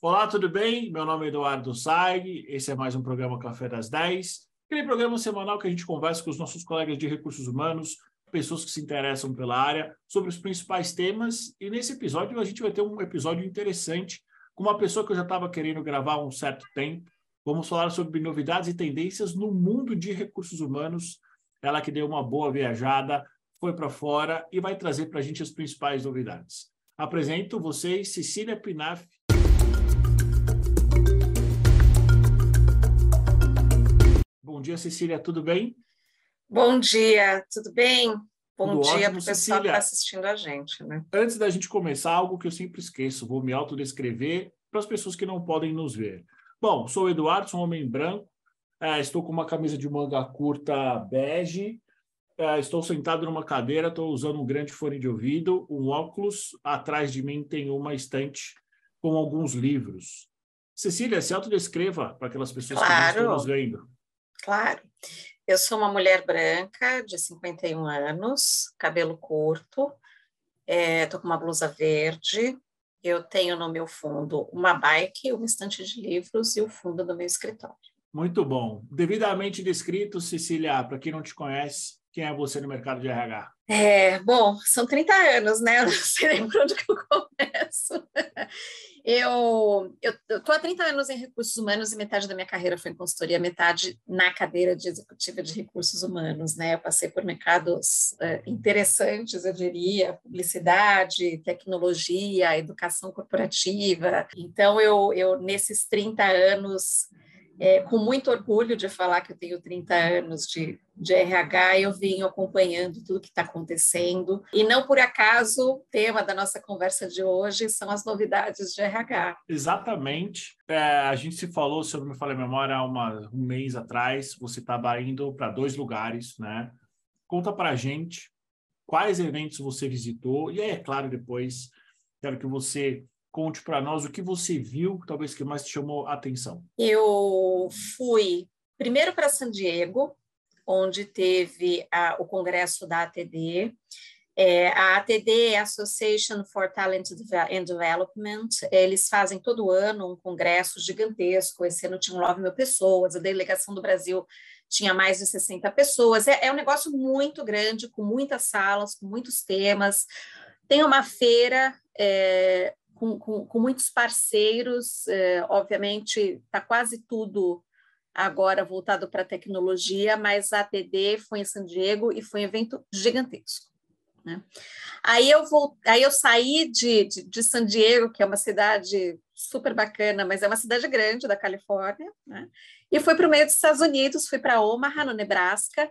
Olá, tudo bem? Meu nome é Eduardo Saig, esse é mais um programa Café das 10, aquele programa semanal que a gente conversa com os nossos colegas de recursos humanos, pessoas que se interessam pela área, sobre os principais temas. E nesse episódio a gente vai ter um episódio interessante com uma pessoa que eu já estava querendo gravar há um certo tempo. Vamos falar sobre novidades e tendências no mundo de recursos humanos. Ela que deu uma boa viajada, foi para fora e vai trazer para a gente as principais novidades. Apresento vocês Cecília Pinaf. Bom dia, Cecília, tudo bem? Bom dia, tudo bem? Bom tudo dia para o pessoal que está assistindo a gente. Né? Antes da gente começar, algo que eu sempre esqueço, vou me autodescrever para as pessoas que não podem nos ver. Bom, sou o Eduardo, sou um homem branco, é, estou com uma camisa de manga curta bege, é, estou sentado numa cadeira, estou usando um grande fone de ouvido, um óculos, atrás de mim tem uma estante com alguns livros. Cecília, se autodescreva para aquelas pessoas claro. que não estão nos vendo. Claro. Eu sou uma mulher branca de 51 anos, cabelo curto, estou é, com uma blusa verde. Eu tenho no meu fundo uma bike, uma estante de livros e o fundo do meu escritório. Muito bom. Devidamente descrito, Cecília, para quem não te conhece, quem é você no mercado de RH? É, bom, são 30 anos, né? Eu não sei nem por onde que eu começo. Eu estou há 30 anos em recursos humanos e metade da minha carreira foi em consultoria, metade na cadeira de executiva de recursos humanos, né? Eu passei por mercados uh, interessantes, eu diria, publicidade, tecnologia, educação corporativa. Então, eu, eu nesses 30 anos é, com muito orgulho de falar que eu tenho 30 anos de, de RH, eu vim acompanhando tudo que está acontecendo. E não por acaso, o tema da nossa conversa de hoje são as novidades de RH. Exatamente. É, a gente se falou, se eu não me falei a memória, há uma, um mês atrás, você estava indo para dois lugares, né? Conta para a gente quais eventos você visitou, e aí, é claro, depois quero que você Conte para nós o que você viu, talvez que mais te chamou a atenção. Eu fui primeiro para San Diego, onde teve a, o congresso da ATD. É, a ATD é Association for Talent and Development. Eles fazem todo ano um congresso gigantesco. Esse ano tinham 9 mil pessoas, a delegação do Brasil tinha mais de 60 pessoas. É, é um negócio muito grande, com muitas salas, com muitos temas. Tem uma feira é, com, com, com muitos parceiros, é, obviamente está quase tudo agora voltado para a tecnologia, mas a ATD foi em San Diego e foi um evento gigantesco. Né? Aí, eu vou, aí eu saí de, de, de, San Diego, que é uma cidade super bacana, mas é uma cidade grande da Califórnia, né? e fui para o meio dos Estados Unidos, fui para Omaha, no Nebraska,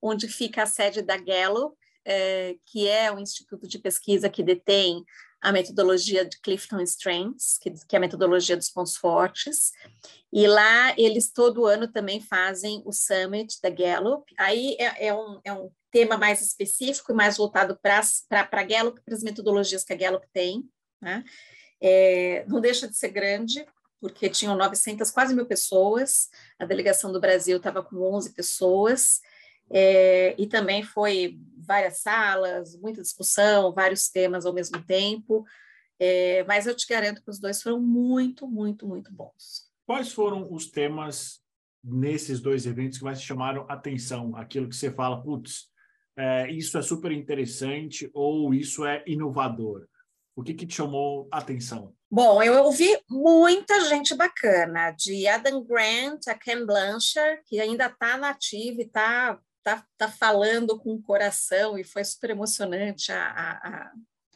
onde fica a sede da Gallup, é, que é um instituto de pesquisa que detém a metodologia de Clifton Strengths, que, que é a metodologia dos pontos fortes, e lá eles todo ano também fazem o Summit da Gallup, aí é, é, um, é um tema mais específico e mais voltado para a Gallup, para as metodologias que a Gallup tem, né? É, não deixa de ser grande, porque tinham 900, quase mil pessoas, a delegação do Brasil estava com 11 pessoas, é, e também foi várias salas, muita discussão, vários temas ao mesmo tempo, é, mas eu te garanto que os dois foram muito, muito, muito bons. Quais foram os temas nesses dois eventos que mais chamaram atenção? Aquilo que você fala, putz, é, isso é super interessante ou isso é inovador? O que, que te chamou atenção? Bom, eu ouvi muita gente bacana, de Adam Grant a Ken Blanchard, que ainda está nativa e está tá, tá falando com o coração e foi super emocionante a, a,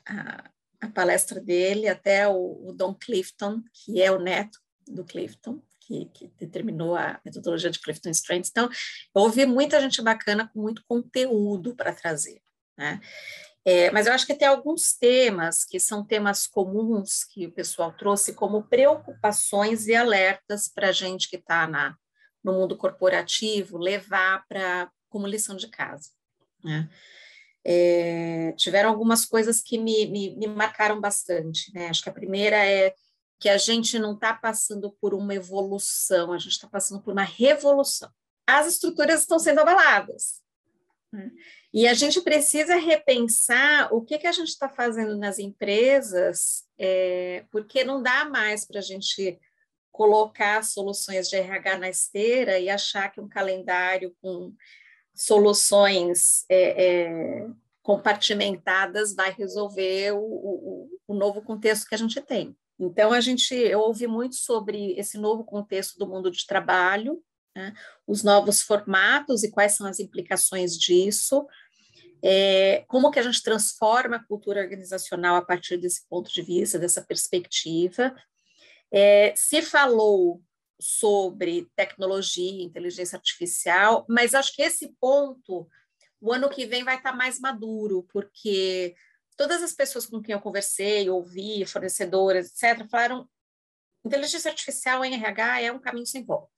a, a palestra dele, até o, o, Don Clifton, que é o neto do Clifton, que, que determinou a metodologia de Clifton Strengths. Então, eu ouvi muita gente bacana com muito conteúdo para trazer, né? É, mas eu acho que tem alguns temas que são temas comuns que o pessoal trouxe como preocupações e alertas para a gente que está no mundo corporativo levar para como lição de casa. Né? É, tiveram algumas coisas que me, me, me marcaram bastante. Né? Acho que a primeira é que a gente não está passando por uma evolução, a gente está passando por uma revolução. As estruturas estão sendo abaladas. Né? E a gente precisa repensar o que, que a gente está fazendo nas empresas, é, porque não dá mais para a gente colocar soluções de RH na esteira e achar que um calendário com soluções é, é, compartimentadas vai resolver o, o, o, novo contexto que a gente tem. Então, a gente, eu ouvi muito sobre esse novo contexto do mundo de trabalho, né, os novos formatos e quais são as implicações disso, é, como que a gente transforma a cultura organizacional a partir desse ponto de vista, dessa perspectiva. É, se falou sobre tecnologia, inteligência artificial, mas acho que esse ponto, o ano que vem vai estar mais maduro, porque todas as pessoas com quem eu conversei, ouvi, fornecedoras, etc., falaram inteligência artificial em RH é um caminho sem volta,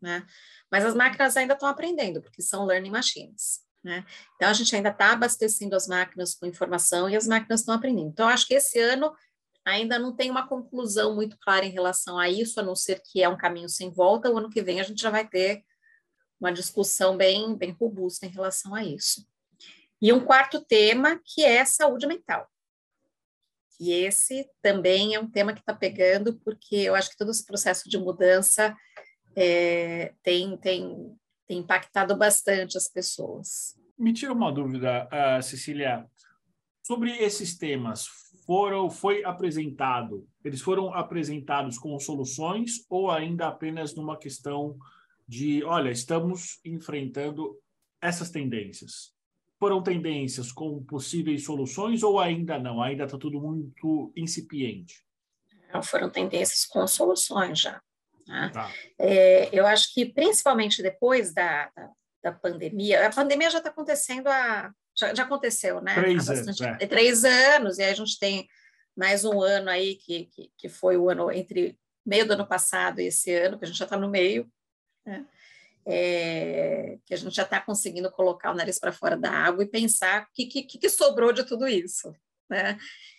né? Mas as máquinas ainda estão aprendendo, porque são learning machines, né? Então, a gente ainda está abastecendo as máquinas com informação e as máquinas estão aprendendo. Então, acho que esse ano ainda não tem uma conclusão muito clara em relação a isso, a não ser que é um caminho sem volta. O ano que vem a gente já vai ter uma discussão bem, bem robusta em relação a isso. E um quarto tema, que é saúde mental. E esse também é um tema que está pegando, porque eu acho que todo esse processo de mudança é, tem, tem, tem impactado bastante as pessoas. Me tira uma dúvida, uh, Cecília, sobre esses temas. Foram, foi apresentado, eles foram apresentados com soluções ou ainda apenas numa questão de, olha, estamos enfrentando essas tendências? foram tendências com possíveis soluções ou ainda não? Ainda está tudo muito incipiente? Não, foram tendências com soluções já. Né? Tá. É, eu acho que principalmente depois da, da, da, pandemia, a pandemia já está acontecendo há, já, já, aconteceu, né? Três anos. É. Três anos, e aí a gente tem mais um ano aí que, que, que foi o ano entre meio do ano passado e esse ano, que a gente já está no meio, né? é, que a gente já está conseguindo colocar o nariz para fora da água e pensar o que, que, que, sobrou de tudo isso. Né?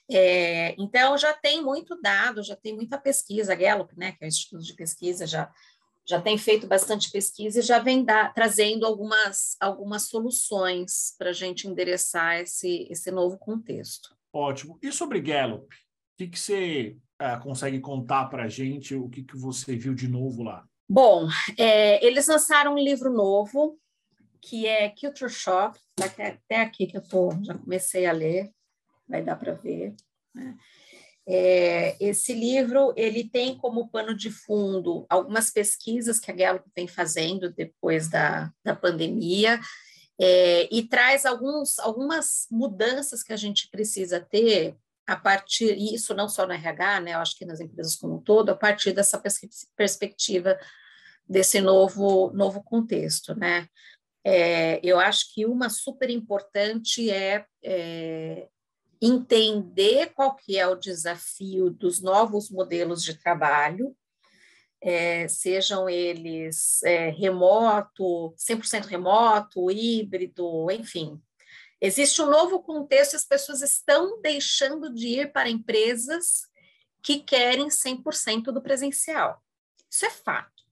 É, então, já tem muito dado, já tem muita pesquisa, a Gallup, né, que é o Instituto de Pesquisa, já, já tem feito bastante pesquisa e já vem trazendo algumas, algumas soluções para a gente endereçar esse, esse novo contexto. Ótimo. E sobre Gallup? O que, que você uh, consegue contar para a gente? O que, que você viu de novo lá? Bom, é, eles lançaram um livro novo, que é Culture Shock, até, até aqui que eu tô, já comecei a ler, vai dar para ver. Né? É, esse livro ele tem como pano de fundo algumas pesquisas que a Gallup vem fazendo depois da, da pandemia é, e traz alguns, algumas mudanças que a gente precisa ter a partir, isso não só no RH, né, eu acho que nas empresas como um todo, a partir dessa perspectiva desse novo, novo contexto, né? É, eu acho que uma super importante é, é, entender qual que é o desafio dos novos modelos de trabalho, é, sejam eles é, remoto, 100% remoto, híbrido, enfim, Existe um novo contexto, as pessoas estão deixando de ir para empresas que querem 100% do presencial. Isso é fato.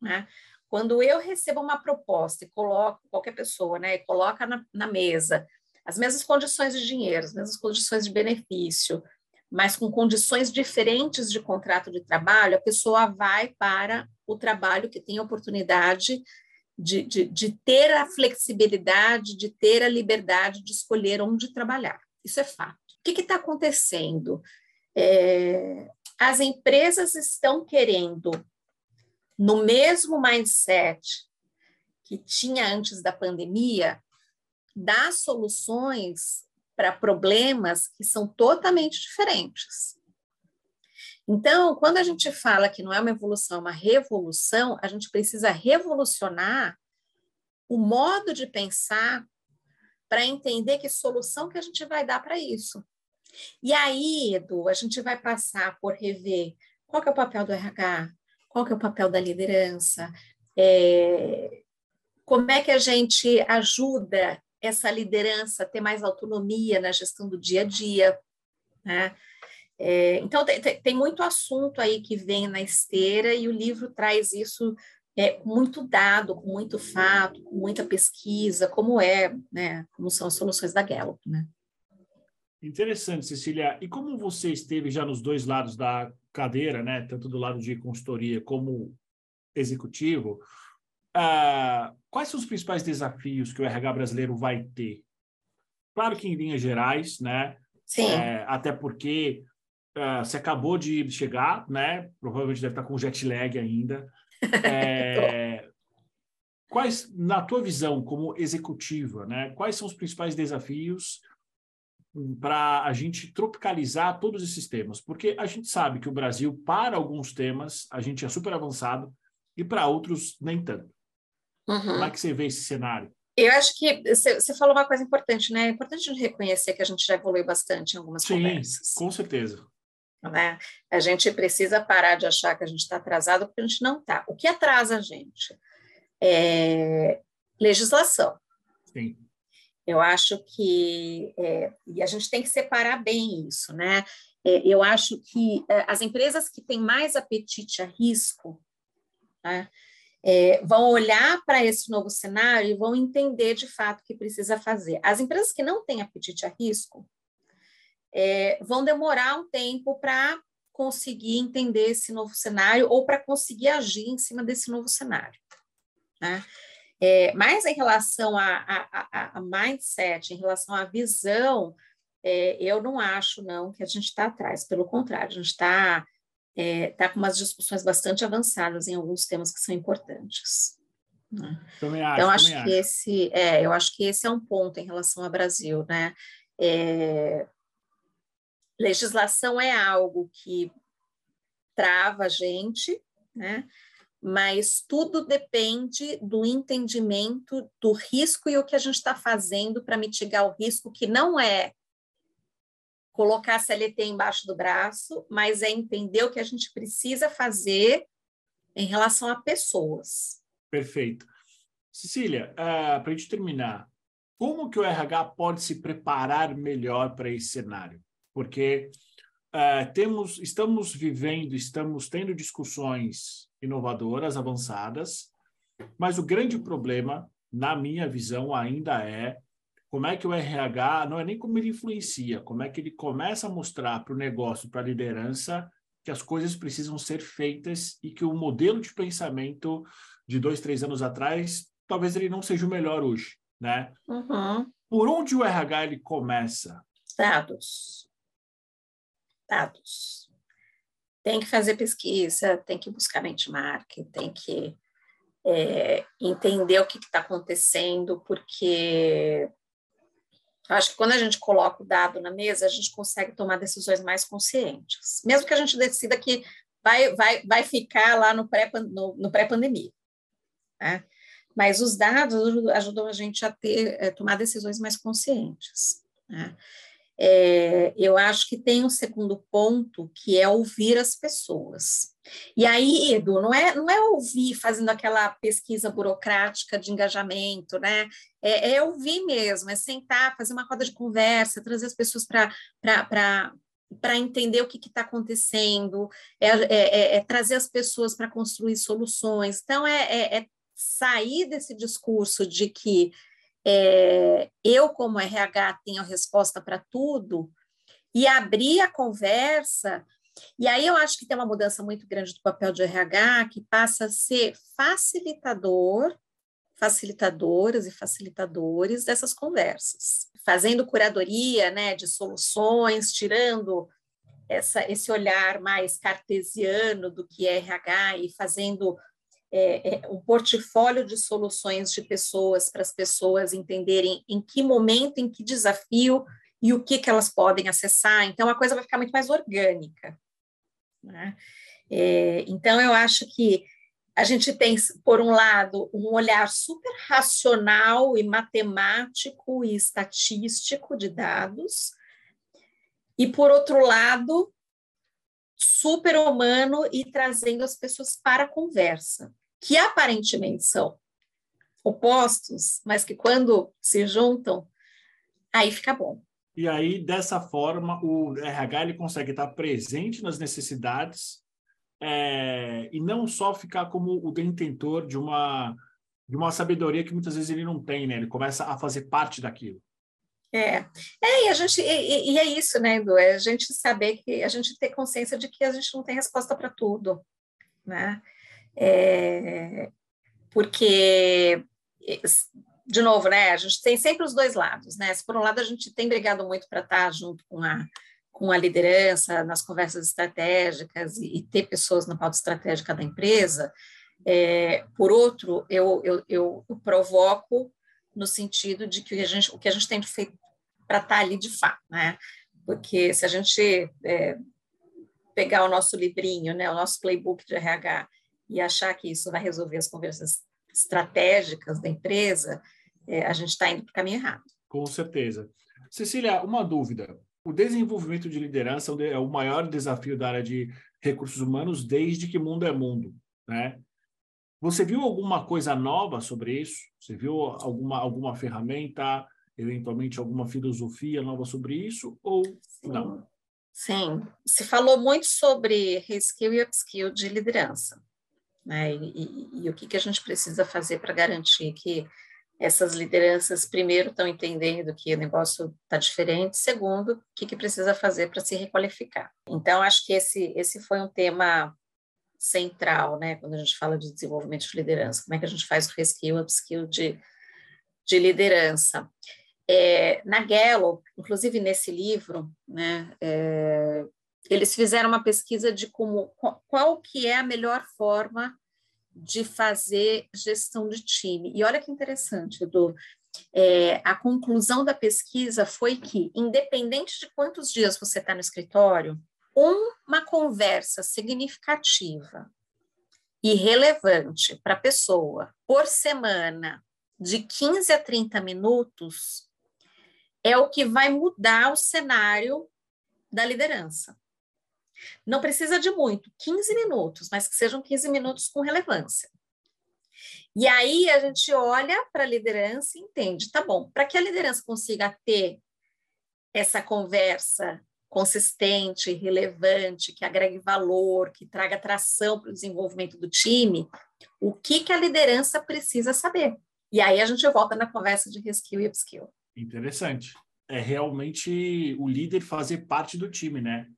Né? Quando eu recebo uma proposta e coloco, qualquer pessoa, né, e coloca na, na mesa as mesmas condições de dinheiro, as mesmas condições de benefício, mas com condições diferentes de contrato de trabalho, a pessoa vai para o trabalho que tem oportunidade de, de, de ter a flexibilidade, de ter a liberdade de escolher onde trabalhar. Isso é fato. O que está acontecendo? É, as empresas estão querendo, no mesmo mindset que tinha antes da pandemia, dar soluções para problemas que são totalmente diferentes. Então, quando a gente fala que não é uma evolução, é uma revolução, a gente precisa revolucionar o modo de pensar para entender que solução que a gente vai dar para isso. E aí, Edu, a gente vai passar por rever qual é o papel do RH, qual é o papel da liderança, é, como é que a gente ajuda essa liderança ter mais autonomia na gestão do dia a dia, né? É, então, tem, tem, muito assunto aí que vem na esteira e o livro traz isso é, muito dado, com muito fato, com muita pesquisa, como é, né, como são as soluções da Gallup, né? Interessante, Cecília. E como você esteve já nos dois lados da cadeira, né, tanto do lado de consultoria como executivo, uh, quais são os principais desafios que o RH brasileiro vai ter? Claro que em linhas gerais, né? Sim. É, até porque uh, você acabou de chegar, né? Provavelmente deve estar com jet lag ainda. É, quais, na tua visão como executiva, né? Quais são os principais desafios para a gente tropicalizar todos esses temas? Porque a gente sabe que o Brasil, para alguns temas, a gente é super avançado e para outros nem tanto. Uhum. Como é que você vê esse cenário? Eu acho que você falou uma coisa importante, né? É importante reconhecer que a gente já evoluiu bastante em algumas Sim, conversas. com certeza. Né? A gente precisa parar de achar que a gente está atrasado, porque a gente não está. O que atrasa a gente? É legislação. Sim. Eu acho que é, e a gente tem que separar bem isso, né? É, eu acho que é, as empresas que têm mais apetite a risco, né, é, vão olhar para esse novo cenário e vão entender de fato o que precisa fazer. As empresas que não têm apetite a risco é, vão demorar um tempo para conseguir entender esse novo cenário ou para conseguir agir em cima desse novo cenário. Né? É, mas em relação a, a, a, a, mindset, em relação à visão, é, eu não acho não que a gente está atrás. Pelo contrário, a gente está é, tá com umas discussões bastante avançadas em alguns temas que são importantes. Né? Acho, então acho que acho. esse, é, eu acho que esse é um ponto em relação ao Brasil, né? É, legislação é algo que trava a gente, né? Mas tudo depende do entendimento do risco e o que a gente está fazendo para mitigar o risco, que não é colocar a CLT embaixo do braço, mas é entender o que a gente precisa fazer em relação a pessoas. Perfeito. Cecília, uh, ah, para a gente terminar, como que o RH pode se preparar melhor para esse cenário? Porque uh, temos, estamos vivendo, estamos tendo discussões inovadoras, avançadas, mas o grande problema, na minha visão, ainda é como é que o RH, não é nem como ele influencia, como é que ele começa a mostrar para o negócio, para a liderança, que as coisas precisam ser feitas e que o modelo de pensamento de dois, três anos atrás, talvez ele não seja o melhor hoje, né? Uhum. Por onde o RH ele começa? Dados. Dados. Tem que fazer pesquisa, tem que buscar benchmark, tem que é, entender o que está acontecendo, porque acho que quando a gente coloca o dado na mesa, a gente consegue tomar decisões mais conscientes, mesmo que a gente decida que vai, vai, vai ficar lá no pré-pandemia. No, pré-pandemia, né? Mas os dados ajudam a gente a ter, é, tomar decisões mais conscientes. Né? É, eu acho que tem um segundo ponto que é ouvir as pessoas. E aí, Edu, não é, não é ouvir fazendo aquela pesquisa burocrática de engajamento, né? É, é ouvir mesmo, é sentar, fazer uma roda de conversa, trazer as pessoas para para entender o que está acontecendo, é, é, é, é, trazer as pessoas para construir soluções. Então, é, é, é, sair desse discurso de que é, eu, como RH, tenho resposta para tudo e abrir a conversa e aí eu acho que tem uma mudança muito grande do papel de RH, que passa a ser facilitador, facilitadoras e facilitadores dessas conversas, fazendo curadoria né, de soluções, tirando essa, esse olhar mais cartesiano do que é RH e fazendo é, é, um portfólio de soluções de pessoas para as pessoas entenderem em que momento, em que desafio e o que, que elas podem acessar. Então, a coisa vai ficar muito mais orgânica. Né? É, então, eu acho que a gente tem, por um lado, um olhar super racional e matemático e estatístico de dados, e, por outro lado, super humano e trazendo as pessoas para a conversa, que aparentemente são opostos, mas que quando se juntam, aí fica bom. E aí, dessa forma, o RH ele consegue estar presente nas necessidades é, e não só ficar como o detentor de uma de uma sabedoria que muitas vezes ele não tem, né? Ele começa a fazer parte daquilo. É, é e a gente e, e é isso, né, Edu? É a gente saber que a gente ter consciência de que a gente não tem resposta para tudo, né? É, porque de novo, né? A gente tem sempre os dois lados, né? Se por um lado a gente tem brigado muito para estar junto com a com a liderança nas conversas estratégicas e, e ter pessoas na pauta estratégica da empresa, é, por outro, eu, eu, eu, provoco no sentido de que a gente, o que a gente tem feito para estar ali de fato, né? Porque se a gente é, pegar o nosso livrinho, né, o nosso playbook de RH e achar que isso vai resolver as conversas estratégicas da empresa, é, a gente está indo para o caminho errado. Com certeza. Cecília, uma dúvida. O desenvolvimento de liderança é o maior desafio da área de recursos humanos desde que mundo é mundo, né? Você viu alguma coisa nova sobre isso? Você viu alguma, alguma ferramenta, eventualmente alguma filosofia nova sobre isso ou Sim. não? Sim, se falou muito sobre reskill e upskill de liderança, né? E, e, e o que, que a gente precisa fazer para garantir que essas lideranças, primeiro, estão entendendo que o negócio está diferente, segundo, o que, que precisa fazer para se requalificar. Então, acho que esse, esse foi um tema central, né, quando a gente fala de desenvolvimento de liderança, como é que a gente faz o reskill, upskill de, de liderança. É, na Gallup, inclusive nesse livro, né, é, eles fizeram uma pesquisa de como qual que é a melhor forma de fazer gestão de time. E olha que interessante, Edu, é, a conclusão da pesquisa foi que, independente de quantos dias você está no escritório, uma conversa significativa e relevante para a pessoa por semana, de 15 a 30 minutos, é o que vai mudar o cenário da liderança. Não precisa de muito, 15 minutos, mas que sejam 15 minutos com relevância. E aí a gente olha para a liderança e entende, tá bom, para que a liderança consiga ter essa conversa consistente, relevante, que agregue valor, que traga atração para o desenvolvimento do time, o que, que a liderança precisa saber? E aí a gente volta na conversa de reskill e upskill. Interessante. É realmente o líder fazer parte do time, né?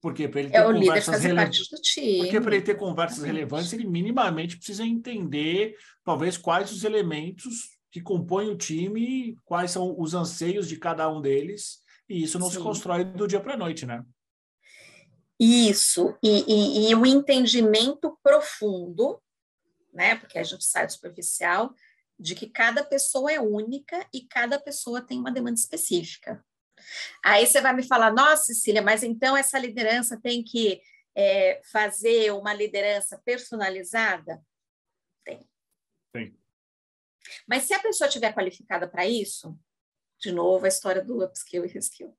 Porque para ele ter é o líder fazer rele... parte do time. Porque para ele ter conversas Exatamente. relevantes, ele minimamente precisa entender, talvez, quais os elementos que compõem o time, quais são os anseios de cada um deles e isso não Sim. se constrói do dia para a noite, né? Isso, e, e, e o entendimento profundo, né? Porque a gente sai do superficial, de que cada pessoa é única e cada pessoa tem uma demanda específica. Aí você vai me falar, nossa, Cecília, mas então essa liderança tem que é, fazer uma liderança personalizada? Tem. Tem. Mas se a pessoa estiver qualificada para isso, de novo, a história do upskill e reskill,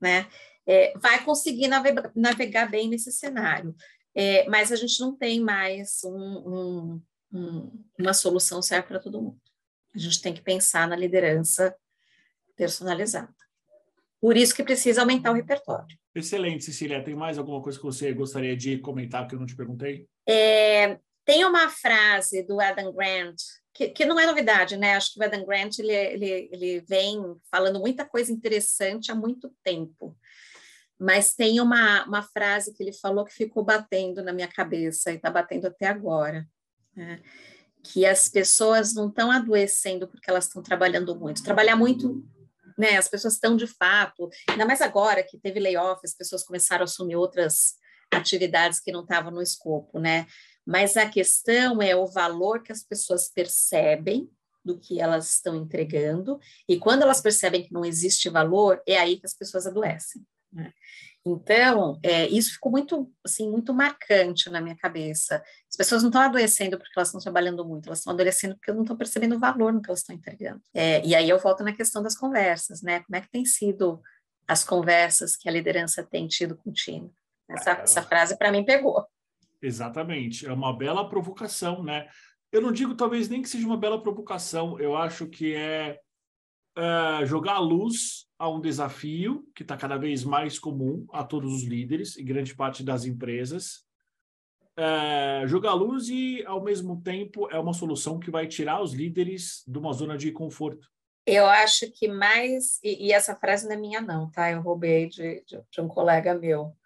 né? É, vai conseguir navegar, navegar, bem nesse cenário, é, mas a gente não tem mais um, um, um, uma solução certa para todo mundo. A gente tem que pensar na liderança personalizada. Por isso que precisa aumentar o repertório. Excelente, Cecília. Tem mais alguma coisa que você gostaria de comentar que eu não te perguntei? É, tem uma frase do Adam Grant que, que, não é novidade, né? Acho que o Adam Grant ele, ele, ele vem falando muita coisa interessante há muito tempo. Mas tem uma, uma frase que ele falou que ficou batendo na minha cabeça e está batendo até agora. Né? Que as pessoas não estão adoecendo porque elas estão trabalhando muito. Trabalhar muito, né? As pessoas estão de fato, ainda mais agora que teve layoff, as pessoas começaram a assumir outras atividades que não estavam no escopo, né? Mas a questão é o valor que as pessoas percebem do que elas estão entregando, e quando elas percebem que não existe valor, é aí que as pessoas adoecem. Né? Então, é, isso ficou muito, assim, muito marcante na minha cabeça. As pessoas não estão adoecendo porque elas estão trabalhando muito, elas estão adoecendo porque não estão percebendo o valor no que elas estão entregando. É, e aí eu volto na questão das conversas, né? Como é que tem sido as conversas que a liderança tem tido com o time? Essa, essa frase, para mim, pegou. Exatamente, é uma bela provocação, né? Eu não digo talvez nem que seja uma bela provocação, eu acho que é, é jogar a luz a um desafio que está cada vez mais comum a todos os líderes e grande parte das empresas, é, jogar luz e, ao mesmo tempo, é uma solução que vai tirar os líderes de uma zona de conforto. Eu acho que mais, e, e essa frase não é minha não, tá? Eu roubei de, de, de um colega meu,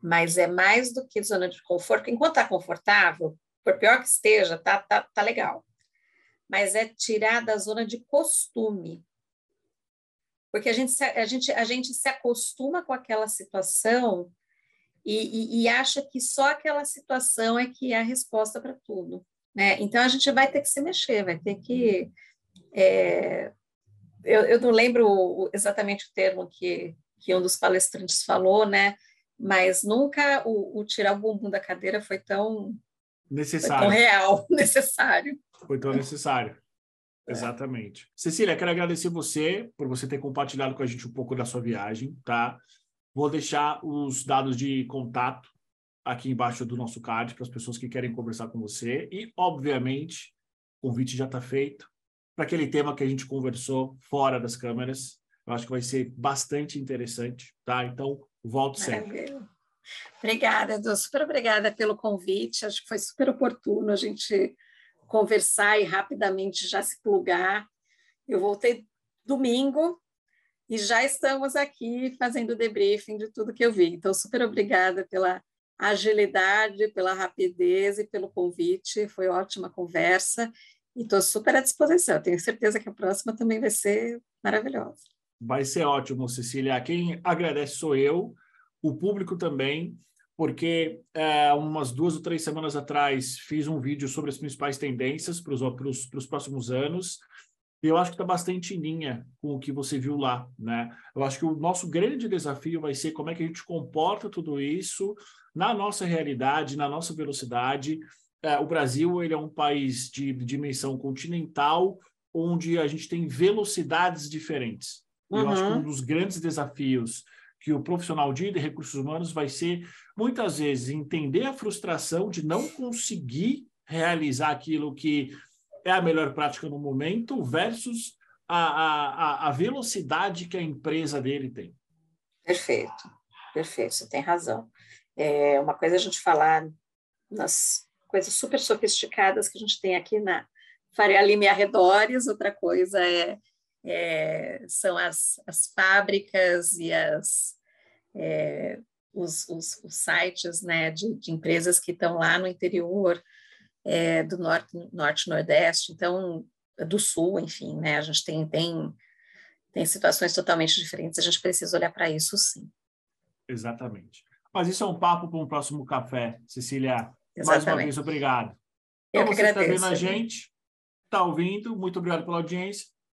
mas é mais do que zona de conforto, enquanto está confortável, por pior que esteja, tá, tá, tá legal. Mas é tirar da zona de costume. Porque a gente, a gente, a gente se acostuma com aquela situação e, e, e acha que só aquela situação é que é a resposta para tudo. Né? Então, a gente vai ter que se mexer, vai ter que. É, eu, eu não lembro exatamente o termo que, que um dos palestrantes falou, né? mas nunca o, o tirar o bumbum da cadeira foi tão necessário, foi tão real, necessário. Foi tão necessário. É. Exatamente. Cecília, quero agradecer você por você ter compartilhado com a gente um pouco da sua viagem, tá? Vou deixar os dados de contato aqui embaixo do nosso card para as pessoas que querem conversar com você e, obviamente, o convite já está feito para aquele tema que a gente conversou fora das câmeras. Eu acho que vai ser bastante interessante, tá? Então, volto Maravilha. sempre. Obrigada, Edu. Super obrigada pelo convite. Acho que foi super oportuno a gente conversar e rapidamente já se plugar. Eu voltei domingo e já estamos aqui fazendo debriefing de tudo que eu vi. Então, super obrigada pela agilidade, pela rapidez e pelo convite. Foi ótima conversa e estou super à disposição. Tenho certeza que a próxima também vai ser maravilhosa. Vai ser ótimo, Cecília. Quem agradece sou eu o público também, porque é, umas duas ou três semanas atrás fiz um vídeo sobre as principais tendências para os próximos anos, e eu acho que está bastante em linha com o que você viu lá, né? Eu acho que o nosso grande desafio vai ser como é que a gente comporta tudo isso na nossa realidade, na nossa velocidade. É, o Brasil ele é um país de, de dimensão continental, onde a gente tem velocidades diferentes. Uhum. Eu acho que um uhum. dos grandes desafios que o profissional de recursos humanos vai ser, muitas vezes, entender a frustração de não conseguir realizar aquilo que é a melhor prática no momento versus a, a, a velocidade que a empresa dele tem. Perfeito, perfeito, você tem razão. É uma coisa a gente falar nas coisas super sofisticadas que a gente tem aqui na Faria Lima e arredores, outra coisa é é, são as, as fábricas e as, é, os, os, os, sites né, de, de, empresas que estão lá no interior é, do norte, norte nordeste, então do sul, enfim, né, a gente tem, tem, tem situações totalmente diferentes, a gente precisa olhar para isso sim. Exatamente. Mas isso é um papo para um próximo café, Cecília. Exatamente. Mais uma vez, obrigado. Eu então, que você agradeço. está vendo a gente, está ouvindo, muito obrigado pela audiência